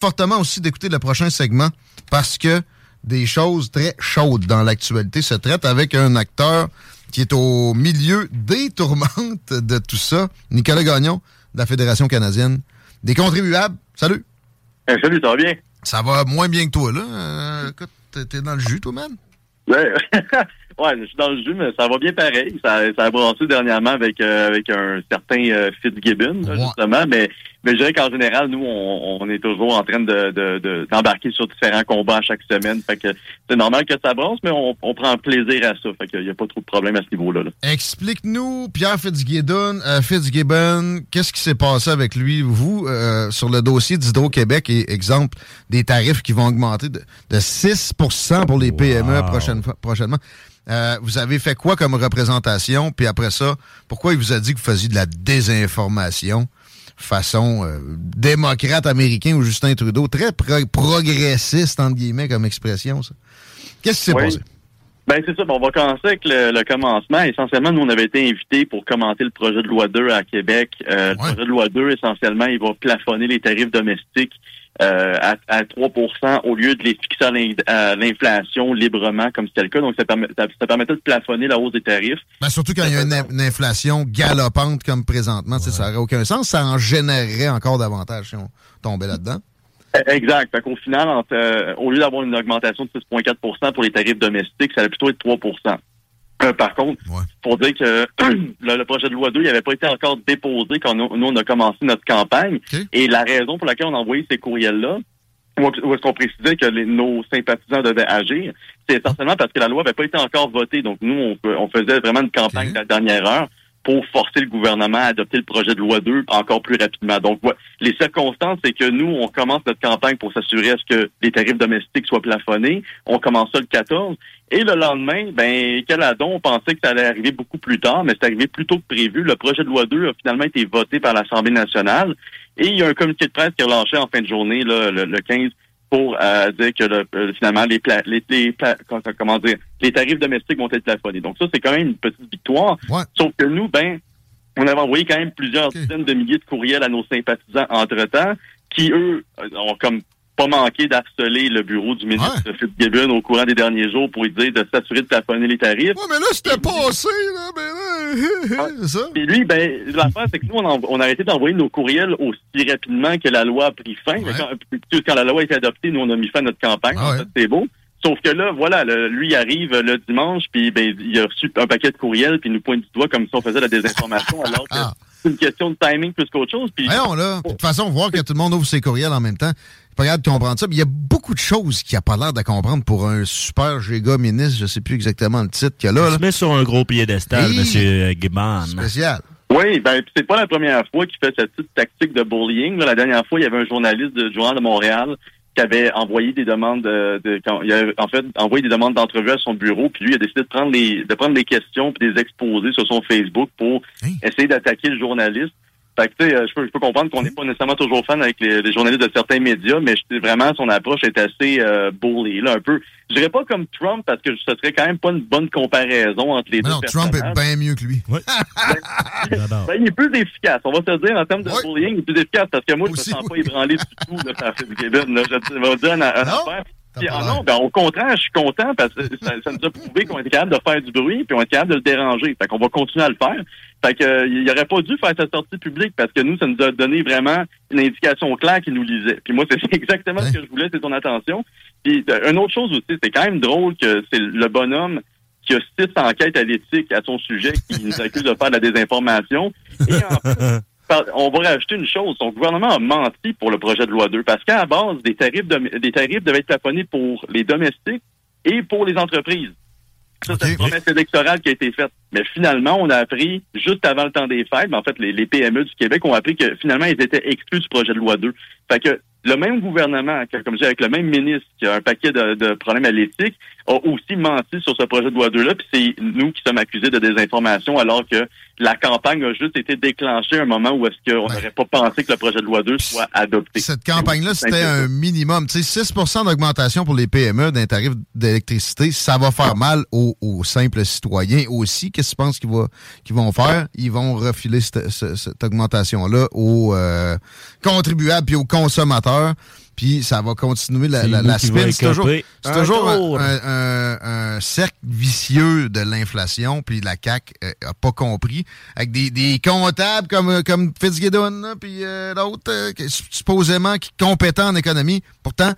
fortement aussi d'écouter le prochain segment parce que des choses très chaudes dans l'actualité se traitent avec un acteur qui est au milieu des tourmentes de tout ça, Nicolas Gagnon de la Fédération canadienne des contribuables. Salut. salut, ça va bien? Ça va moins bien que toi, là. Euh, écoute, t'es dans le jus, toi, man? Ouais. ouais, je suis dans le jus, mais ça va bien pareil. Ça, ça a brassé dernièrement avec, euh, avec un certain euh, Fitzgibbon, justement, mais mais je dirais qu'en général, nous, on, est toujours en train de, d'embarquer sur différents combats à chaque semaine. Fait que c'est normal que ça brasse, mais on, prend plaisir à ça. Fait qu'il n'y a pas trop de problème à ce niveau-là. Explique-nous, Pierre Fitzgibbon, euh, Fitzgibbon, qu'est-ce qui s'est passé avec lui, vous, euh, sur le dossier d'Hydro-Québec, et exemple, des tarifs qui vont augmenter de, 6% pour les PME prochainement. Euh, vous avez fait quoi comme représentation? Puis après ça, pourquoi il vous a dit que vous faisiez de la désinformation? Façon euh, démocrate américain ou Justin Trudeau, très progressiste, entre guillemets, comme expression, ça. Qu'est-ce qui s'est passé? Ben c'est ça. on va commencer avec le, commencement. Essentiellement, nous, on avait été invités pour commenter le projet de loi 2 à Québec. Euh, le projet de loi 2, essentiellement, il va plafonner les tarifs domestiques euh, à, à, 3 au lieu de les fixer à l'inflation librement, comme c'était le cas. Donc, ça, permet, ça, permettait de plafonner la hausse des tarifs. Ben, surtout quand il y a une, inflation galopante comme présentement. Ça n'aurait aucun sens. Ça en générerait encore davantage si on tombait là-dedans. Eh, exact. Fait qu'au final, euh, au lieu d'avoir une augmentation de 6,4% pour les tarifs domestiques, ça allait plutôt être 3 euh, par contre, pour dire que le, projet de loi 2 n'avait pas été encore déposé quand nous, on a commencé notre campagne. Et la raison pour laquelle on a envoyé ces courriels-là, où est-ce qu'on précisait que nos sympathisants devaient agir, c'est essentiellement parce que la loi n'avait pas été encore votée. Donc, nous, on, faisait vraiment une campagne de la dernière heure pour forcer le gouvernement à adopter le projet de loi 2 encore plus rapidement. Donc, les circonstances, c'est que nous, on commence notre campagne pour s'assurer à ce que les tarifs domestiques soient plafonnés. On commence ça le 14. Et le lendemain, ben, Caladon, on pensait que ça allait arriver beaucoup plus tard, mais c'est arrivé plus tôt que prévu. Le projet de loi 2 a finalement été voté par l'Assemblée nationale. Et il y a un comité de presse qui est relâché en fin de journée, là, le, 15, pour euh, dire que euh, finalement les, les, les comment dire les tarifs domestiques vont être plafonnés. Donc ça c'est quand même une petite victoire. Sauf que nous ben on avait envoyé quand même plusieurs dizaines de milliers de courriels à nos sympathisants entre-temps qui eux ont comme pas manqué d'harceler le bureau du ministre ouais. Fitzgibbon au courant des derniers jours pour lui dire de s'assurer de plafonner les tarifs. Ouais, mais là, c'était passé, là, mais là, c'est ça. Puis lui, ben, l'affaire, c'est que nous, on a, arrêté d'envoyer nos courriels aussi rapidement que la loi a pris fin. Quand, la loi a été adoptée, nous, on a mis fin à notre campagne. Ah c'est beau. Sauf que là, voilà, lui il arrive le dimanche, puis ben, il a reçu un paquet de courriels, puis il nous pointe du doigt comme si on faisait la désinformation, alors que ah. c'est une question de timing plus qu'autre chose. Puis, Voyons, là. De toute façon, voir que tout le monde ouvre ses courriels en même temps, pas capable de comprendre ça. il y a beaucoup de choses qu'il a pas l'air de comprendre pour un super giga ministre. Je sais plus exactement le titre qu'il a là. Il se met sur un gros piédestal, M. Gibbon. Spécial. Oui, ben c'est pas la première fois qu'il fait cette petite tactique de bullying. La dernière fois, il y avait un journaliste du Journal de Montréal qui avait envoyé des demandes de, il avait, en fait envoyé des demandes d'entrevue à son bureau, puis lui il a décidé de prendre les de prendre des questions puis de les exposer sur son Facebook pour hein? essayer d'attaquer le journaliste. Fait que, euh, je peux, je peux comprendre qu'on n'est pas nécessairement toujours fan avec les, journalistes de certains médias, mais vraiment, son approche est assez euh, bully, là, un peu. Je dirais pas comme Trump, parce que ce serait quand même pas une bonne comparaison entre les deux Non, Trump est bien mieux que lui. Ben, ben, il est plus efficace. On va se dire, en termes de bullying, il est plus efficace, parce que moi, je me sens pas ébranlé du tout, là, par Kevin, là. Je vais dire un, affaire. Ah non, ben, au contraire, je suis content parce que ça, ça nous a prouvé qu'on était capable de faire du bruit puis on est capable de le déranger. Fait qu'on va continuer à le faire. Fait que euh, il aurait pas dû faire sa sortie publique parce que nous, ça nous a donné vraiment une indication claire qu'il nous lisait. Puis moi, c'est exactement ce que je voulais, c'est ton attention. Puis une autre chose aussi, c'est quand même drôle que c'est le bonhomme qui a six enquêtes à l'éthique à son sujet qui nous accuse de faire de la désinformation. Et en on va rajouter une chose. Son gouvernement a menti pour le projet de loi 2 parce qu'à la base, des tarifs, des tarifs devaient être plafonnés pour les domestiques et pour les entreprises. Ça, c'est une promesse électorale qui a été faite. Mais finalement, on a appris, juste avant le temps des fêtes, mais en fait, les, les, PME du Québec ont appris que finalement, ils étaient exclus du projet de loi 2. Fait que le même gouvernement, comme je dis, avec le même ministre qui a un paquet de, de problèmes à l'éthique, a aussi menti sur ce projet de loi 2-là, puis c'est nous qui sommes accusés de désinformation, alors que la campagne a juste été déclenchée à un moment où est-ce qu'on n'aurait pas pensé que le projet de loi 2 soit adopté. Cette campagne-là, c'était un minimum. Tu sais, 6 d'augmentation pour les PME d'un tarif d'électricité, ça va faire mal aux, simples citoyens aussi. Qu'est-ce que tu penses qu'ils, vont faire? Ils vont refiler cette, augmentation-là aux euh, contribuables puis aux consommateurs. Puis ça va continuer la, la, spin. C'est toujours, c'est toujours un, cercle vicieux de l'inflation, puis la CAQ n'a pas compris. Avec des, des comptables comme, comme Fitzgibbon, puis l'autre, supposément qui compétent en économie. Pourtant,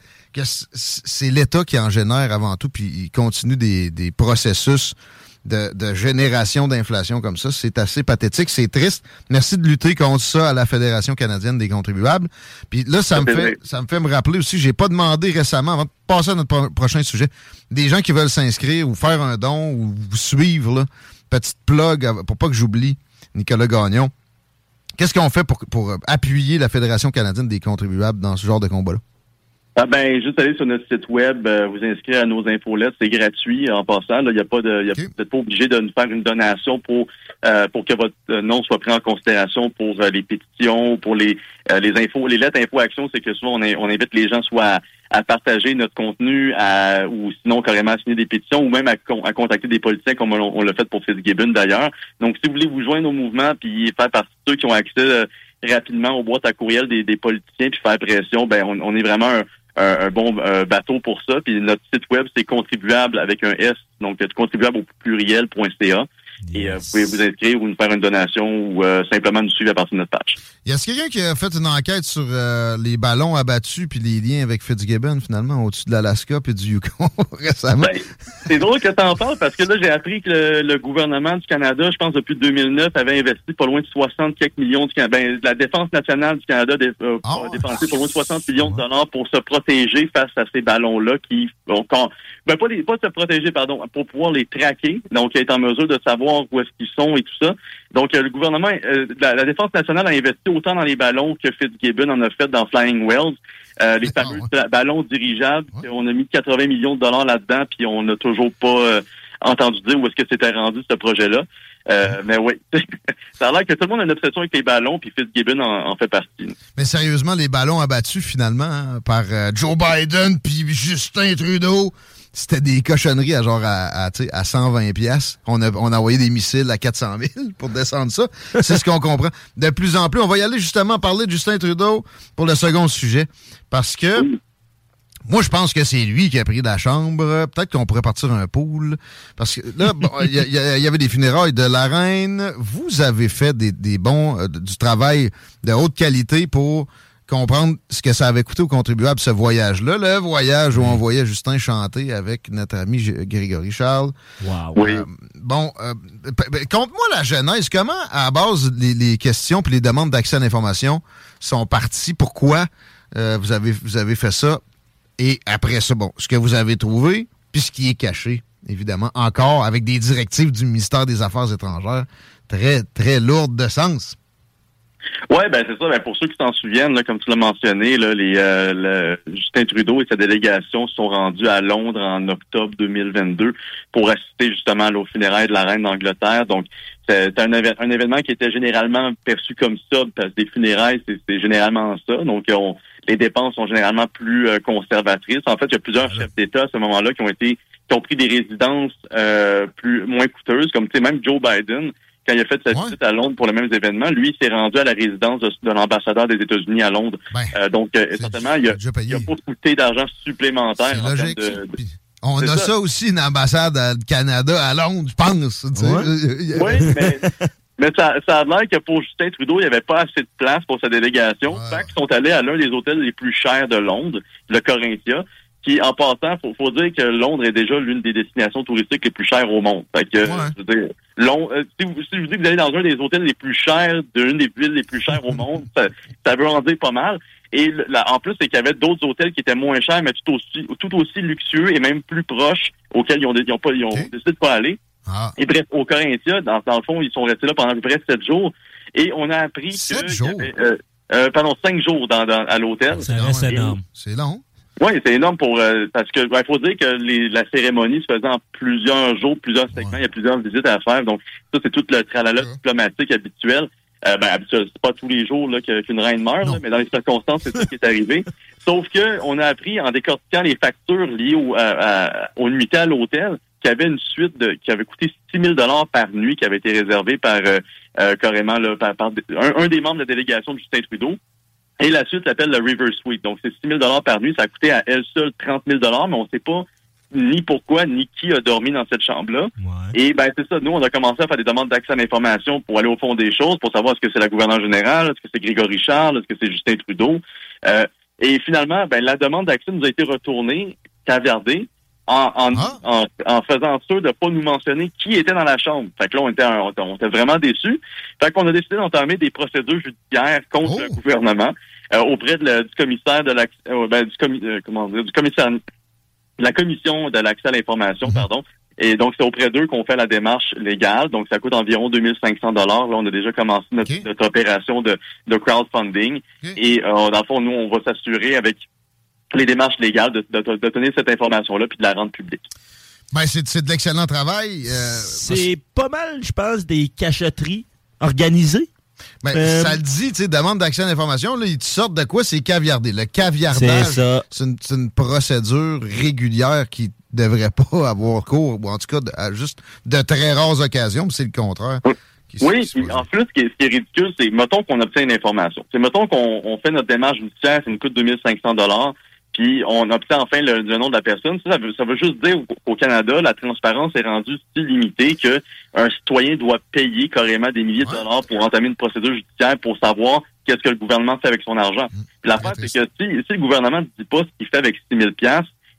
c'est l'État qui en génère avant tout, puis il continue des, des processus de, génération d'inflation comme ça. C'est assez pathétique, c'est triste. Merci de lutter contre ça à la Fédération canadienne des contribuables. Puis là, ça, me fait ça me fait me rappeler aussi, j'ai pas demandé récemment, avant de passer à notre prochain sujet, des gens qui veulent s'inscrire ou faire un don ou vous suivre, là, petite plug pour pas que j'oublie Nicolas Gagnon. Qu'est-ce qu'on fait pour, pour appuyer la Fédération canadienne des contribuables dans ce genre de combat-là? Ah ben, juste aller sur notre site web, euh, vous inscrire à nos infolettes, c'est gratuit en passant. Il n'y a pas de, y a, vous n'êtes pas obligé de nous faire une donation pour euh, pour que votre euh, nom soit pris en considération pour les pétitions, pour les les infos, les lettres info action, c'est que souvent on, on, invite les gens soit à, partager notre contenu, à, ou sinon carrément à signer des pétitions, ou même à, à contacter des politiciens comme on, l'a fait pour Fitzgibbon d'ailleurs. Donc, si vous voulez vous joindre au mouvement puis faire partie de ceux qui ont accès rapidement aux boîtes à courriel des, des politiciens puis faire pression, ben on, on est vraiment un, un, bon bateau pour ça. Puis notre site web, c'est contribuable avec un S, donc contribuable au pluriel.ca. Et euh, vous pouvez vous inscrire ou nous faire une donation ou euh, simplement nous suivre à partir de notre page? Y a quelqu'un qui a fait une enquête sur euh, les ballons abattus puis les liens avec Fitzgibbon, finalement, au-dessus de l'Alaska puis du Yukon récemment? Ben, c'est drôle que tu en parles parce que là, j'ai appris que le, gouvernement du Canada, je pense depuis 2009, avait investi pas loin de 60 quelques millions de ben, la Défense nationale du Canada a ah dépensé pas loin de 60 millions de dollars pour se protéger face à ces ballons-là qui, ben, pas, les, pas se protéger, pardon, pour pouvoir les traquer, donc être en mesure de savoir où est-ce qu'ils sont et tout ça. Donc, euh, le gouvernement, euh, la, Défense nationale a investi autant dans les ballons que Fitzgibbon en a fait dans Flying Wells. Euh, les fameux ballons dirigeables, on a mis 80 millions de dollars là-dedans, puis on n'a toujours pas entendu dire où est-ce que c'était rendu ce projet-là. mais oui, ça a l'air que tout le monde a une obsession avec les ballons, puis Fitzgibbon en, fait partie. Mais sérieusement, les ballons abattus finalement hein, par Joe Biden puis Justin Trudeau, c'était des cochonneries à genre à, à, 120 pièces. On a, on a envoyé des missiles à 400 000 pour descendre ça. C'est ce qu'on comprend. De plus en plus, on va y aller justement parler de Justin Trudeau pour le second sujet. Parce que moi, je pense que c'est lui qui a pris la chambre. Peut-être qu'on pourrait partir un pool. Parce que là, il y, y, avait des funérailles de la reine. Vous avez fait des, des bons, euh, du travail de haute qualité pour comprendre ce que ça avait coûté aux contribuables, ce voyage-là. Le voyage où on voyait Justin chanter avec notre ami Grégory Charles. Wow. Oui. Euh, bon, euh, compte-moi la genèse. Comment, à base, les, questions et les demandes d'accès à l'information sont parties? Pourquoi euh, vous, avez, vous avez fait ça? Et après ça, bon, ce que vous avez trouvé, puis ce qui est caché, évidemment, encore avec des directives du ministère des Affaires étrangères très, très lourdes de sens. Oui, ben c'est ça. Ben, pour ceux qui s'en souviennent, là, comme tu l'as mentionné, là, les, euh, Justin Trudeau et sa délégation sont rendus à Londres en octobre 2022 pour assister justement aux funérailles de la reine d'Angleterre. Donc, c'est un, un, événement qui était généralement perçu comme ça, parce que des funérailles, c'est généralement ça. Donc, on, les dépenses sont généralement plus euh, conservatrices. En fait, il y a plusieurs chefs d'État à ce moment-là qui ont été qui ont pris des résidences euh, plus moins coûteuses, comme tu sais, même Joe Biden quand il a fait sa visite à Londres pour le même événement, lui, il s'est rendu à la résidence de, l'ambassadeur des États-Unis à Londres. Ben, euh, donc, euh, essentiellement, il a, il a pas coûté d'argent supplémentaire. En logique. De, on a ça. aussi, une ambassade du Canada à Londres, je pense. Oui, mais, mais ça, ça a l'air que pour Justin Trudeau, il n'y avait pas assez de place pour sa délégation. Ouais. Fait qu'ils sont allés à l'un des hôtels les plus chers de Londres, le Corinthia qui, en passant, faut, faut dire que Londres est déjà l'une des destinations touristiques les plus chères au monde. Fait que, je veux dire, Londres, euh, si, vous, si vous dites que vous allez dans un des hôtels les plus chers d'une des villes les plus chères au monde, ça, veut en dire pas mal. Et en plus, c'est qu'il y avait d'autres hôtels qui étaient moins chers, mais tout aussi, tout aussi luxueux et même plus proches, auxquels ils ont, ils ont, pas, ils ont décidé de pas aller. Ah. Et bref, au Corinthia, dans, dans, le fond, ils sont restés là pendant à peu près sept jours. Et on a appris sept jours? euh, euh, pendant cinq jours dans, dans à l'hôtel. C'est énorme. C'est long. Oui, c'est énorme pour euh, parce que il faut dire que les, la cérémonie se faisait en plusieurs jours, plusieurs segments, il y a plusieurs visites à faire. Donc ça, c'est tout le tralala diplomatique habituel. Euh, ben, c'est pas tous les jours là, qu'une reine meurt, mais dans les circonstances, c'est ce qui est arrivé. Sauf que on a appris en décortiquant les factures liées au, à, aux nuitées à l'hôtel qu'il y avait une suite de, qui avait coûté 6 000 par nuit qui avait été réservée par euh, euh carrément là, par, un, des membres de la délégation de Justin Trudeau Et la suite s'appelle le River Suite. Donc, c'est 6 000 par nuit. Ça a coûté à elle seule 30 000 mais on ne sait pas ni pourquoi, ni qui a dormi dans cette chambre-là. Et ben c'est ça, nous, on a commencé à faire des demandes d'accès à l'information pour aller au fond des choses, pour savoir est-ce que c'est la gouverneure générale, est-ce que c'est Grégory Charles, est-ce que c'est Justin Trudeau. Euh, et finalement, ben, la demande d'accès nous a été retournée, cavardée, en, en, ah. en, faisant sûr de pas nous mentionner qui était dans la chambre. Fait que là, on était, on, était vraiment déçus. Fait qu'on a décidé d'entamer des procédures judiciaires contre le oh. gouvernement euh, auprès de du commissaire de l'accès, euh, ben, du, comment dire, du commissaire la commission de l'accès à l'information, mhm. pardon. Et donc, c'est auprès d'eux qu'on fait la démarche légale. Donc, ça coûte environ 2500 dollars. Là, on a déjà commencé notre, opération de, de crowdfunding. Et euh, dans le fond, nous, on va s'assurer avec les démarches légales de, de, donner cette information-là puis de la rendre publique. Ben, c'est de l'excellent travail. Euh, c'est pas mal, je pense, des cachotteries organisées. Ben, euh, ça le dit, tu sais, demande d'accès à l'information, là, ils te sortent de quoi? C'est caviardé. Le caviardage, c'est une, une, procédure régulière qui devrait pas avoir cours, ou en tout cas, à juste de très rares occasions, c'est le contraire. Oui, en plus, ce qui est, ridicule, c'est, mettons qu'on obtient une information. C'est, mettons qu'on fait notre démarche judiciaire, ça nous coûte 2500 dollars puis on obtient enfin le, nom de la personne. Ça, veut, ça veut juste dire qu'au Canada, la transparence est rendue si limitée qu'un citoyen doit payer carrément des milliers de dollars pour entamer une procédure judiciaire pour savoir qu'est-ce que le gouvernement fait avec son argent. Mmh. Puis l'affaire, c'est que si, si, le gouvernement ne dit pas ce qu'il fait avec 6 000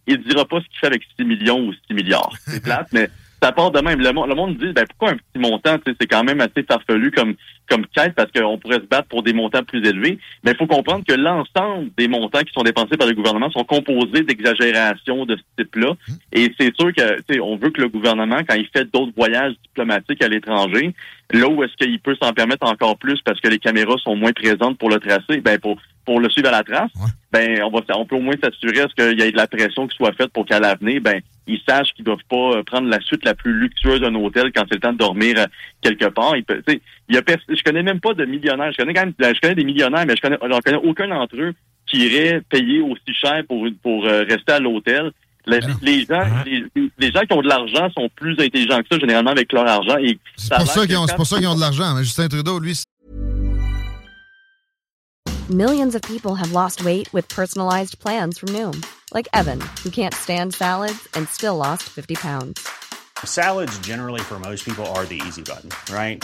il ne dira pas ce qu'il fait avec 6 millions ou 6 milliards. C'est plate, mais ça part de même. Le, monde dit, ben, pourquoi un petit montant? C'est quand même assez farfelu comme, comme quête parce qu'on pourrait se battre pour des montants plus élevés. Mais il faut comprendre que l'ensemble des montants qui sont dépensés par le gouvernement sont composés d'exagérations de ce type-là. Hum. Et c'est sûr que on veut que le gouvernement, quand il fait d'autres voyages diplomatiques à l'étranger, là où est-ce qu'il peut s'en permettre encore plus parce que les caméras sont moins présentes pour le tracer, ben pour pour le suivre à la trace, ben on va on peut au moins s'assurer est-ce qu'il y ait de la pression qui soit faite pour qu'à l'avenir, ben ils sachent qu'ils doivent pas euh, prendre la suite la plus luxueuse d'un hôtel quand c'est le temps de dormir euh, quelque part. Il y a, je connais même pas de millionnaires. Je connais quand même, je connais des millionnaires, mais je connais, j'en connais aucun d'entre eux qui irait payer aussi cher pour pour euh, rester à l'hôtel. Les, gens, les, gens qui ont de l'argent sont plus intelligents que ça généralement avec leur argent. Et c'est pour ça qu'ils ont, pour ça qu'ils ont de l'argent. Mais Justin Trudeau, lui. Millions of people have lost weight with personalized plans from Noom. like Evan, who can't stand salads and still lost 50 pounds. Salads, generally, for most people, are the easy button, right?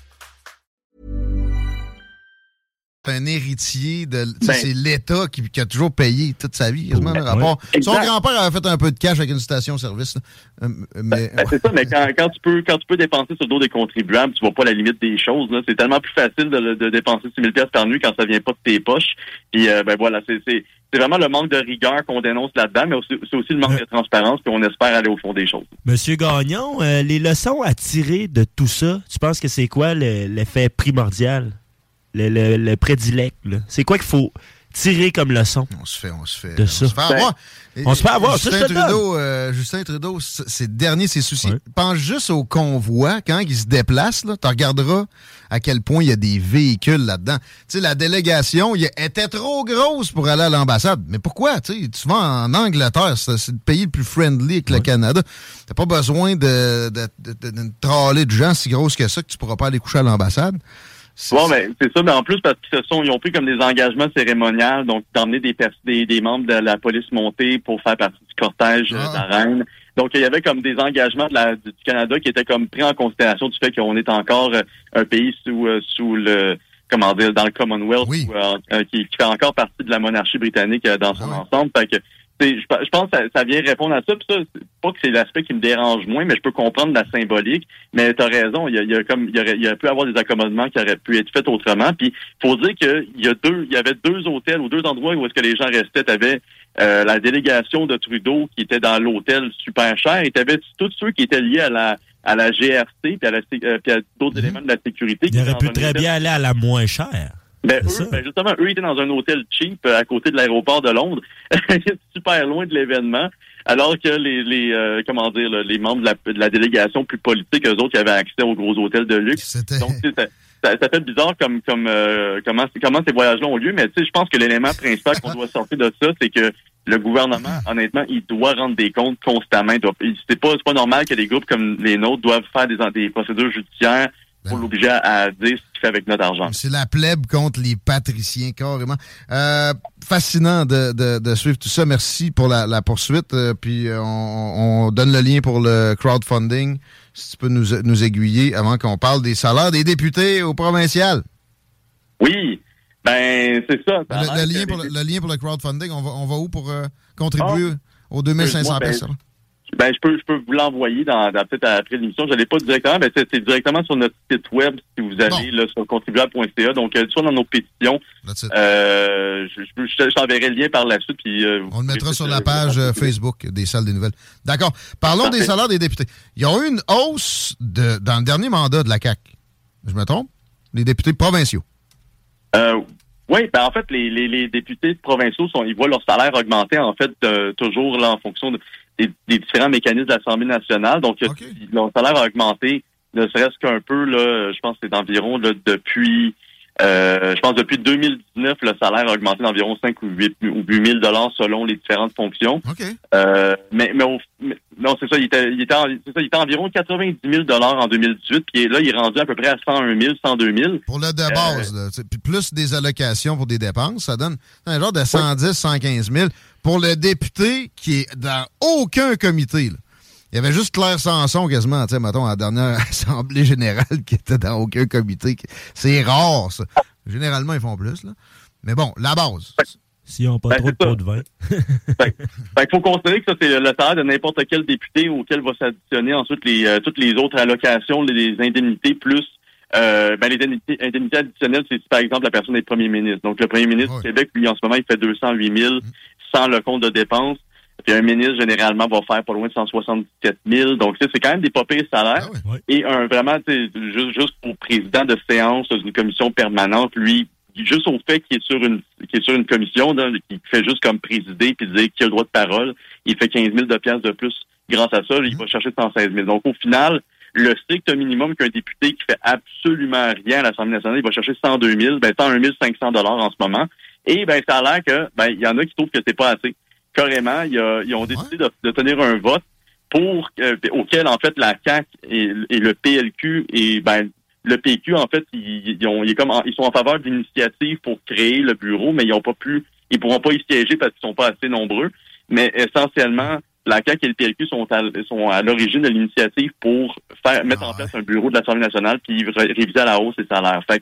Un héritier de. Ben, c'est l'État qui, a toujours payé toute sa vie. Son grand-père avait fait un peu de cash avec une station-service. Euh, mais, ben, c'est ça, mais quand, tu peux, quand tu peux dépenser sur le dos des contribuables, tu vois pas la limite des choses. C'est tellement plus facile de, dépenser 6 000 par nuit quand ça vient pas de tes poches. Puis, euh, ben voilà, c'est vraiment le manque de rigueur qu'on dénonce là-dedans, mais c'est aussi le manque de transparence, puis on espère aller au fond des choses. Monsieur Gagnon, euh, les leçons à tirer de tout ça, tu penses que c'est quoi l'effet primordial? Le, le, prédilect. C'est quoi qu'il faut tirer comme leçon? On se fait, on se fait. De ça? On se fait avoir. On se fait avoir. Justin, Trudeau, euh, Justin Trudeau, c'est dernier ses soucis. Pense juste au convoi quand il se déplace. Tu regarderas à quel point il y a des véhicules là-dedans. Tu sais, la délégation il était trop grosse pour aller à l'ambassade. Mais pourquoi? Tu vas en Angleterre, c'est le pays le plus friendly que le Canada. T'as pas besoin de, de, de, de, de gens si grosses que ça que tu pourras pas aller coucher à l'ambassade. Bon, mais ben, c'est ça, mais en plus parce qu'ils se sont, ils ont pris comme des engagements cérémoniaux, donc d'emmener des, des, des membres de la police montée pour faire partie du cortège euh, ah. de la reine. Donc il y avait comme des engagements de la, du Canada qui étaient comme pris en considération du fait qu'on est encore euh, un pays sous euh, sous le comment dire dans le Commonwealth qui, fait encore partie de la monarchie britannique dans son ah ensemble. Fait que je, pense que ça, vient répondre à ça. Puis ça, pas que c'est l'aspect qui me dérange moins, mais je peux comprendre la symbolique. Mais tu as raison, il y a, comme il y, aurait, il y a pu avoir des accommodements qui auraient pu être faits autrement. Puis faut dire qu'il y a deux, il y avait deux hôtels ou deux endroits où est-ce que les gens restaient. Tu avais euh, la délégation de Trudeau qui était dans l'hôtel super cher, et tu avais tous ceux qui étaient liés à la à la GRC puis à, la, euh, puis à d'autres mhm. éléments de la sécurité. Il aurait pu très bien aller à la moins chère. Ben, eux, ben, justement, eux étaient dans un hôtel cheap euh, à côté de l'aéroport de Londres, super loin de l'événement, alors que les, les euh, comment dire, les membres de la, de la, délégation plus politique, eux autres, qui avaient accès aux gros hôtels de luxe. Donc, ça, fait bizarre comme comme euh, comment comment ces voyages-là ont lieu, mais tu sais, je pense que l'élément principal qu'on doit sortir de ça, c'est que le gouvernement, honnêtement, il doit rendre des comptes constamment. C'est pas pas normal que des groupes comme les nôtres doivent faire des, des procédures judiciaires pour ben l'obliger à, dire ce qu'il fait avec notre argent. C'est la plèbe contre les patriciens, carrément. Euh, fascinant de, de, suivre tout ça. Merci pour la, poursuite. Euh, puis euh, on, on, donne le lien pour le crowdfunding. Si tu peux nous, nous aiguiller avant qu'on parle des salaires des députés au provincial. Oui, ben c'est ça. le, lien pour le, lien pour le crowdfunding, on va, on va où pour contribuer ah. aux 2500 personnes? Ben, je peux, je peux vous l'envoyer dans, dans peut-être après l'émission. Je l'ai pas directement, mais c'est directement sur notre site web si vous allez là, sur contribuable.ca. Donc, euh, soit dans nos pétitions. Euh, je, je, je t'enverrai le lien par la suite. Puis, euh, On le mettra sur la page Facebook des salles des nouvelles. D'accord. Parlons des salaires des députés. Il y a eu une hausse de, dans le dernier mandat de la CAC. Je me trompe? Les députés provinciaux. Euh, oui, ben en fait, les, les, les, députés provinciaux sont, ils voient leur salaire augmenter en fait toujours là en fonction de, des, différents mécanismes de l'Assemblée nationale. Donc, leur salaire a augmenté, ne serait-ce qu'un peu, là, je pense que c'est environ depuis euh, je pense depuis 2019, le salaire a augmenté d'environ 5 ou 8 ou 8 000 dollars selon les différentes fonctions. Euh, mais, mais, non, c'est ça, il était, il était, ça, il était environ 90 000 dollars en 2018, puis là, il est rendu à peu près à 101 000, 102 000. Pour le de base, euh, plus des allocations pour des dépenses, ça donne un genre de 110, 115 000 pour le député qui est dans aucun comité. Là. Il y avait juste Claire Sanson quasiment, tu sais, mettons, à la dernière Assemblée générale qui était dans aucun comité. C'est rare, ça. Généralement, ils font plus, là. Mais bon, la base. S'ils n'ont pas ben, trop de pots de vin. Il faut considérer que ça, c'est le salaire de n'importe quel député auquel va s'additionner ensuite les, euh, toutes les autres allocations, les, indemnités, plus euh, ben, les indemnités, additionnelles, c'est si par exemple la personne est premier ministre. Donc le premier ministre du Québec, lui, en ce moment, il fait 208 000 sans le compte de dépenses. Puis un ministre, généralement, va faire pas loin de 177 000. Donc, c'est quand même des pas salaires. Ah Et un vraiment, juste, juste pour président de séance d'une commission permanente, lui, juste au fait qu'il est sur une qu'il est sur une commission, qui fait juste comme présider puis dire qu'il a le droit de parole, il fait 15 000 de pièces de plus grâce à ça. il va chercher 116 000. Donc, au final, le strict minimum qu'un député qui fait absolument rien à l'Assemblée nationale, il va chercher 102 000, ben 101 500 dollars en ce moment. Et ben ça a l'air que ben il y en a qui trouvent que c'est pas assez carrément, ils ont décidé de, tenir un vote pour euh, auquel en fait la CAC et, le PLQ et ben le PQ en fait ils, ont, ils, comme ils sont en faveur d'initiatives pour créer le bureau, mais ils ont pas pu, ils pourront pas y siéger parce qu'ils sont pas assez nombreux. Mais essentiellement, la CAQ et le PLQ sont à, sont à l'origine de l'initiative pour faire mettre en place un bureau de l'Assemblée nationale puis réviser à la hausse les salaires. Fait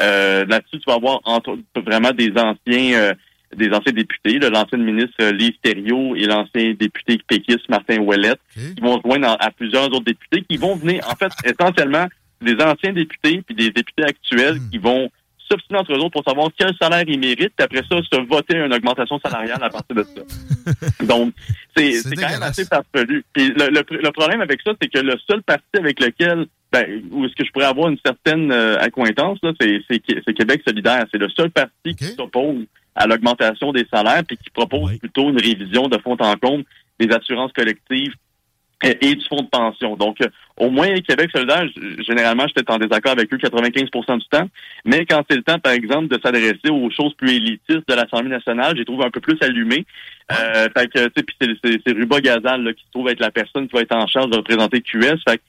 euh, là-dessus, tu vas avoir entre, vraiment des anciens euh, des anciens députés, l'ancien ministre euh, Lise Thériault et l'ancien député péquiste Martin Ouellette, qui vont se joindre à, plusieurs autres députés qui vont venir, en fait, essentiellement des anciens députés puis des députés actuels hmm. qui vont s'obstiner entre eux autres pour savoir quel salaire ils méritent, puis après ça, se voter une augmentation salariale à partir de ça. Donc, c'est quand même assez farfelu. Puis le, le, problème avec ça, c'est que le seul parti avec lequel ben, où est-ce que je pourrais avoir une certaine euh, accointance, c'est Québec solidaire. C'est le seul parti qui s'oppose à l'augmentation des salaires puis qui propose plutôt une révision de fond en comble des assurances collectives et, du fonds de pension. Donc, euh, au moins, Québec solidaire, généralement, j'étais en désaccord avec eux 95% du temps. Mais quand c'est le temps, par exemple, de s'adresser aux choses plus élitistes de l'Assemblée nationale, j'ai trouvé un peu plus allumé. Euh, fait que, c'est Ruba Gazal qui se trouve être la personne qui va être en charge de représenter QS. Fait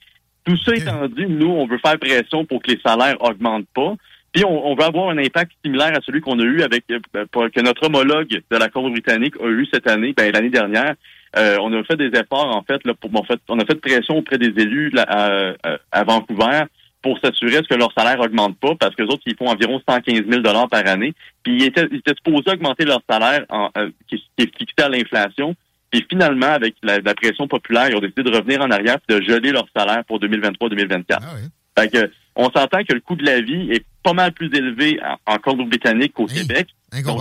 tout ça étant dit, nous, on veut faire pression pour que les salaires augmentent pas. Puis on, veut avoir un impact similaire à celui qu'on a eu avec euh, que notre homologue de la Cour britannique a eu cette année, ben, l'année dernière. Euh, on a fait des efforts en fait, là, pour, en fait, on a fait pression auprès des élus là, à, à, Vancouver pour s'assurer que leur salaire augmente pas, parce que les autres, ils font environ 115 000 dollars par année. Puis ils étaient, ils étaient supposés augmenter leur salaire en, euh, qui, est fixé à l'inflation. Puis finalement, avec la, pression populaire, ils ont décidé de revenir en arrière et de geler leur salaire pour 2023-2024. Ah fait que, on s'entend que le coût de la vie est pas mal plus élevé en, Colombie-Britannique qu'au Québec. Donc,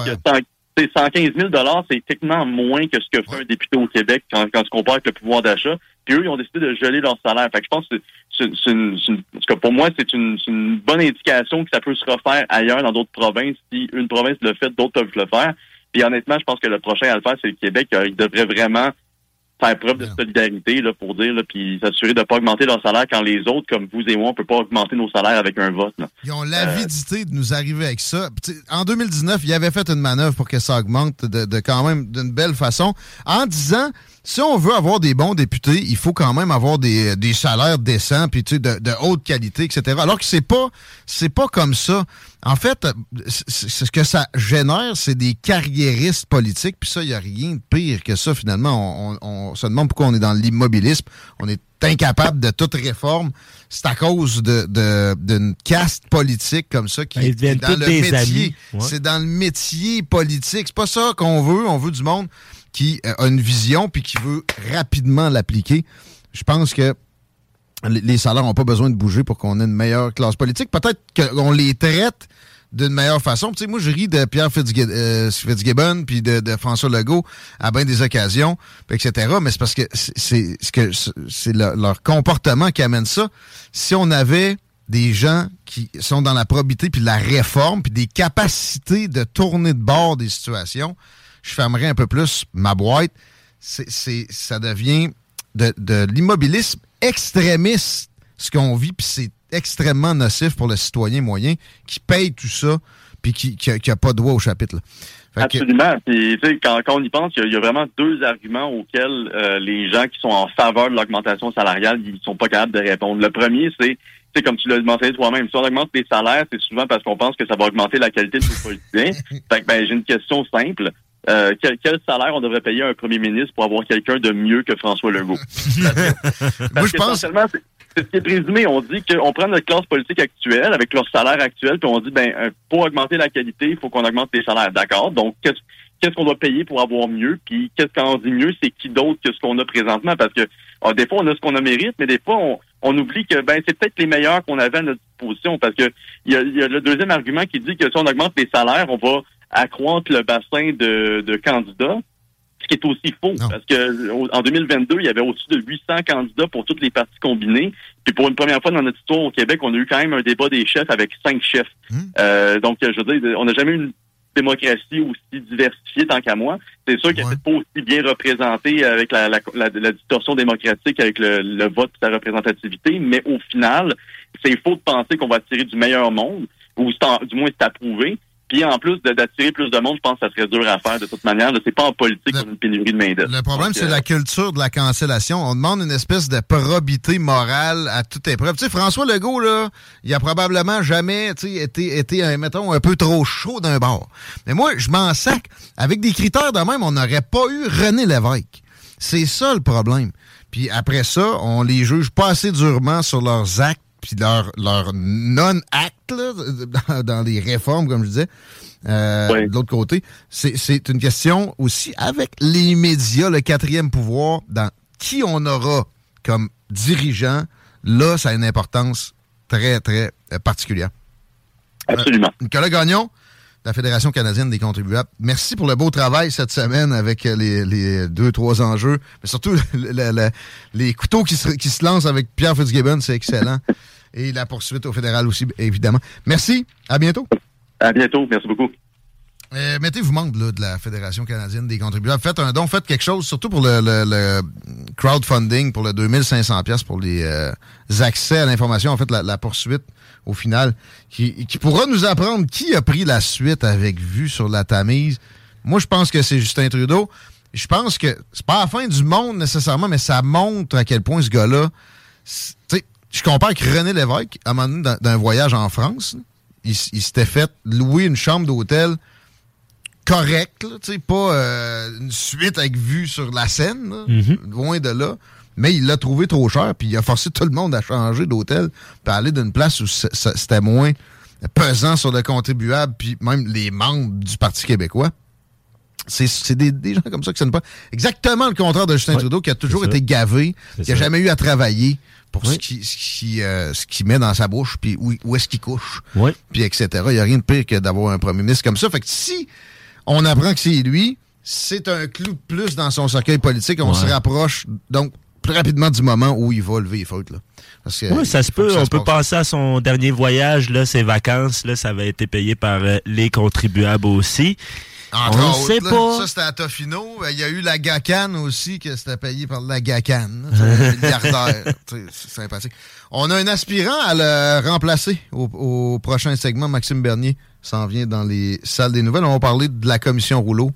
115 000 c'est techniquement moins que ce que fait un député au Québec quand, quand tu compares avec le pouvoir d'achat. Puis eux, ils ont décidé de geler leur salaire. Fait que je pense que c'est une, que pour moi, c'est une, une, bonne indication que ça peut se refaire ailleurs dans d'autres provinces. Si une province le fait, d'autres peuvent le faire. Puis honnêtement, je pense que le prochain à le faire, c'est le Québec. Il devrait vraiment faire preuve de solidarité là, pour dire, là, puis s'assurer de ne pas augmenter leur salaire quand les autres, comme vous et moi, on peut pas augmenter nos salaires avec un vote. Là. Ils ont l'avidité de nous arriver avec ça. en 2019, ils avaient fait une manœuvre pour que ça augmente de, de quand même d'une belle façon, en disant si on veut avoir des bons députés, il faut quand même avoir des, des salaires décents puis de, de haute qualité, etc. Alors que c'est pas c'est pas comme ça. En fait, ce que ça génère, c'est des carriéristes politiques. Puis ça, il n'y a rien de pire que ça, finalement. On, se demande pourquoi on est dans l'immobilisme. On est incapable de toute réforme. C'est à cause de d'une caste politique comme ça qui est dans le métier. C'est dans le métier politique. C'est pas ça qu'on veut. On veut du monde qui euh, a une vision puis qui veut rapidement l'appliquer. Je pense que les salaires n'ont pas besoin de bouger pour qu'on ait une meilleure classe politique. Peut-être qu'on les traite d'une meilleure façon. Moi, je ris de Pierre euh, Fitzgibbon puis de, François Legault à bien des occasions, etc. Mais c'est parce que c'est c'est leur comportement qui amène ça. Si on avait des gens qui sont dans la probité puis la réforme puis des capacités de tourner de bord des situations, je fermerais un peu plus ma boîte. C'est, ça devient de, de l'immobilisme extrémiste, ce qu'on vit, puis c'est extrêmement nocif pour le citoyen moyen qui paye tout ça, puis qui n'a pas de droit au chapitre. Absolument. Puis, quand, quand on y pense, il y, a vraiment deux arguments auxquels euh, les gens qui sont en faveur de l'augmentation salariale, ils sont pas capables de répondre. Le premier, c'est c'est comme tu l'as mentionné toi-même, si on augmente les salaires, c'est souvent parce qu'on pense que ça va augmenter la qualité de nos politiciens. fait que, ben, j'ai une question simple. Euh, quel, salaire on devrait payer à un premier ministre pour avoir quelqu'un de mieux que François Legault? Moi, je pense... C'est ce qui est présumé. On dit qu'on prend notre classe politique actuelle avec leur salaire actuel, puis on dit, ben, euh, pour augmenter la qualité, il faut qu'on augmente les salaires. D'accord? Donc, qu'est-ce qu'on doit payer pour avoir mieux? Puis, qu'est-ce qu'on dit mieux? C'est qui d'autre que ce qu'on a présentement? Parce que, ah, des fois, on a ce qu'on a mérite, mais des fois, on, oublie que, ben, c'est peut-être les meilleurs qu'on avait à notre disposition. Parce que, il y a, y a le deuxième argument qui dit que si on augmente les salaires, on va accroître le bassin de, de candidats, ce qui est aussi faux, parce que en 2022, il y avait au-dessus de 800 candidats pour toutes les parties combinées. Puis pour une première fois dans notre histoire au Québec, on a eu quand même un débat des chefs avec cinq chefs. Hmm. Euh, donc, je veux dire, on n'a jamais eu une démocratie aussi diversifiée tant qu'à moi. C'est sûr qu'elle n'est pas aussi bien représentée avec la, la, distorsion démocratique, avec le, vote et sa représentativité, mais au final, c'est faux de penser qu'on va tirer du meilleur monde, ou du moins c'est approuvé. Puis en plus d'attirer plus de monde, je pense que ça serait dur à faire de toute manière. C'est pas en politique qu'on a une pénurie de main-d'œuvre. Le problème, c'est la euh, culture de la cancellation. On demande une espèce de probité morale à toute épreuve. Tu sais, François Legault, là, il a probablement jamais été, été, mettons, un peu trop chaud d'un bord. Mais moi, je m'en sac. Avec des critères de même, on n'aurait pas eu René Lévesque. C'est ça le problème. Puis après ça, on les juge pas assez durement sur leurs actes puis leur, leur non-acte dans, dans, les réformes, comme je disais. Euh, de l'autre côté, c'est une question aussi avec les médias, le quatrième pouvoir, dans qui on aura comme dirigeant. Là, ça a une importance très, très euh, particulière. Absolument. Euh, Nicolas Gagnon, la Fédération canadienne des contribuables. Merci pour le beau travail cette semaine avec les, les deux, trois enjeux, mais surtout les couteaux qui se, qui se lancent avec Pierre Fitzgibbon, c'est excellent. Et la poursuite au fédéral aussi, évidemment. Merci. À bientôt. À bientôt. Merci beaucoup. Euh, Mettez-vous membre là, de la Fédération canadienne des contribuables. Faites un don, faites quelque chose, surtout pour le, crowdfunding, pour le 2500 pièces pour les euh, accès à l'information. En fait, la, poursuite au final, qui, qui, pourra nous apprendre qui a pris la suite avec vue sur la Tamise. Moi, je pense que c'est Justin Trudeau. Je pense que c'est pas la fin du monde nécessairement, mais ça montre à quel point ce gars-là, je compare avec René Lévesque, à un moment donné, d'un voyage en France, il, s'était fait louer une chambre d'hôtel correcte, pas euh, une suite avec vue sur la Seine, mm-hmm. loin de là. Mais il l'a trouvé trop cher, puis il a forcé tout le monde à changer d'hôtel, puis aller d'une place où c'était moins pesant sur le contribuable, puis même les membres du Parti québécois. C'est des, gens comme ça qui ne pas. Exactement le contraire de Justin Trudeau, qui a toujours été gavé, qui n'a jamais eu à travailler pour ce qui ce qui, euh, ce qui met dans sa bouche, puis où, où est-ce qu'il couche, puis etc. Il n'y a rien de pire que d'avoir un premier ministre comme ça. Fait que si on apprend que c'est lui, c'est un clou de plus dans son cercueil politique. On se rapproche donc plus rapidement du moment où il va lever les fautes. Là. oui, ça se peut. on peut passer à son dernier voyage, là, ses vacances, là, ça va être payé par euh, les contribuables aussi. Entre On ne sait pas. Ça, c'était à Tofino. Il y a eu la GACAN aussi, que c'était payé par la GACAN. milliardaire. C'est sympathique. On a un aspirant à le remplacer au, prochain segment. Maxime Bernier s'en vient dans les salles des nouvelles. On va parler de la commission Rouleau.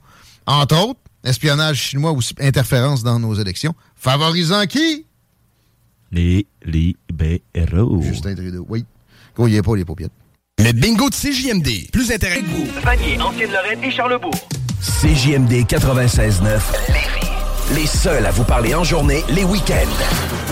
Entre autres, espionnage chinois ou interférence dans nos élections. Favorisant qui? Les libéraux. Justin Trudeau, oui. Grouillez pas les paupières. Le bingo de CJMD. Plus intéressant que vous. Vanier, Ancienne-Lorraine et Charlebourg. CJMD 96.9. Les seuls à vous parler en journée, les week-ends.